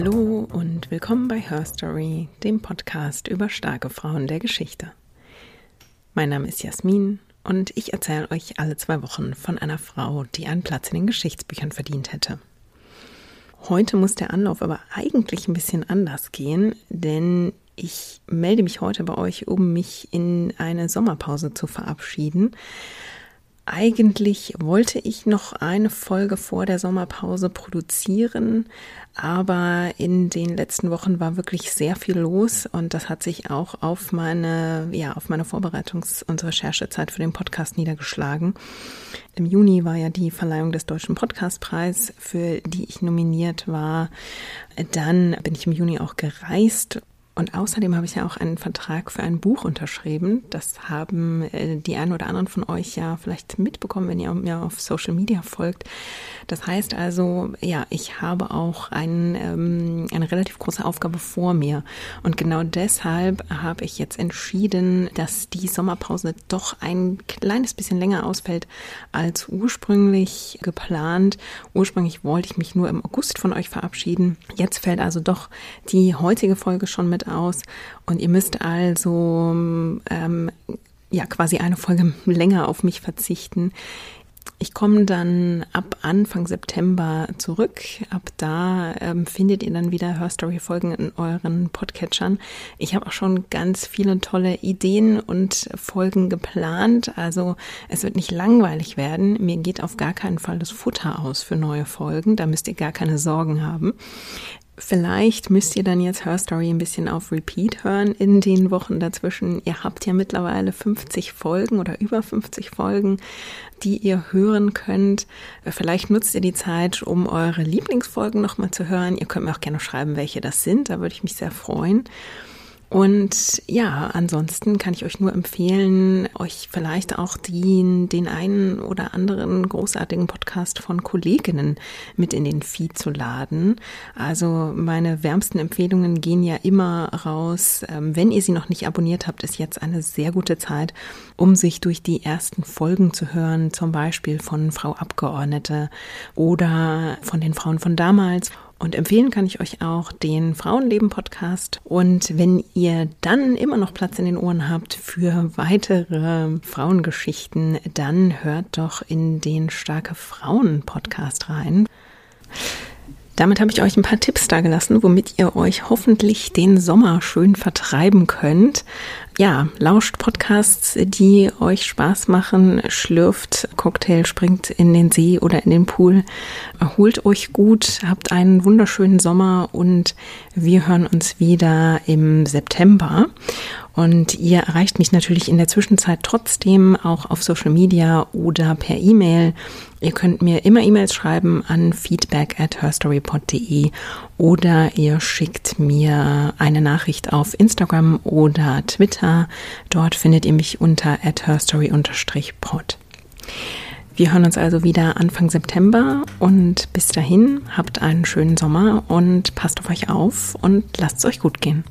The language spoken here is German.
Hallo und willkommen bei Her Story, dem Podcast über starke Frauen der Geschichte. Mein Name ist Jasmin und ich erzähle euch alle zwei Wochen von einer Frau, die einen Platz in den Geschichtsbüchern verdient hätte. Heute muss der Anlauf aber eigentlich ein bisschen anders gehen, denn ich melde mich heute bei euch, um mich in eine Sommerpause zu verabschieden. Eigentlich wollte ich noch eine Folge vor der Sommerpause produzieren, aber in den letzten Wochen war wirklich sehr viel los und das hat sich auch auf meine, ja, auf meine Vorbereitungs- und Recherchezeit für den Podcast niedergeschlagen. Im Juni war ja die Verleihung des Deutschen Podcastpreis, für die ich nominiert war. Dann bin ich im Juni auch gereist und außerdem habe ich ja auch einen Vertrag für ein Buch unterschrieben. Das haben äh, die einen oder anderen von euch ja vielleicht mitbekommen, wenn ihr mir auf Social Media folgt. Das heißt also, ja, ich habe auch ein, ähm, eine relativ große Aufgabe vor mir. Und genau deshalb habe ich jetzt entschieden, dass die Sommerpause doch ein kleines bisschen länger ausfällt als ursprünglich geplant. Ursprünglich wollte ich mich nur im August von euch verabschieden. Jetzt fällt also doch die heutige Folge schon mit aus. Und ihr müsst also ähm, ja quasi eine Folge länger auf mich verzichten. Ich komme dann ab Anfang September zurück. Ab da ähm, findet ihr dann wieder Hörstory-Folgen in euren Podcatchern. Ich habe auch schon ganz viele tolle Ideen und Folgen geplant. Also es wird nicht langweilig werden. Mir geht auf gar keinen Fall das Futter aus für neue Folgen. Da müsst ihr gar keine Sorgen haben. Vielleicht müsst ihr dann jetzt Hörstory ein bisschen auf Repeat hören in den Wochen dazwischen. Ihr habt ja mittlerweile 50 Folgen oder über 50 Folgen, die ihr hören könnt. Vielleicht nutzt ihr die Zeit, um eure Lieblingsfolgen nochmal zu hören. Ihr könnt mir auch gerne schreiben, welche das sind. Da würde ich mich sehr freuen. Und ja, ansonsten kann ich euch nur empfehlen, euch vielleicht auch den, den einen oder anderen großartigen Podcast von Kolleginnen mit in den Feed zu laden. Also meine wärmsten Empfehlungen gehen ja immer raus. Ähm, wenn ihr sie noch nicht abonniert habt, ist jetzt eine sehr gute Zeit, um sich durch die ersten Folgen zu hören, zum Beispiel von Frau Abgeordnete oder von den Frauen von damals und empfehlen kann ich euch auch den Frauenleben-Podcast. Und wenn ihr dann immer noch Platz in den Ohren habt für weitere Frauengeschichten, dann hört doch in den Starke Frauen-Podcast rein. Damit habe ich euch ein paar Tipps da gelassen, womit ihr euch hoffentlich den Sommer schön vertreiben könnt. Ja, lauscht Podcasts, die euch Spaß machen, schlürft Cocktail, springt in den See oder in den Pool, erholt euch gut, habt einen wunderschönen Sommer und wir hören uns wieder im September. Und ihr erreicht mich natürlich in der Zwischenzeit trotzdem auch auf Social Media oder per E-Mail. Ihr könnt mir immer E-Mails schreiben an feedback at herstorypod.de oder ihr schickt mir eine Nachricht auf Instagram oder Twitter. Dort findet ihr mich unter at herstory-pod. Wir hören uns also wieder Anfang September und bis dahin habt einen schönen Sommer und passt auf euch auf und lasst es euch gut gehen.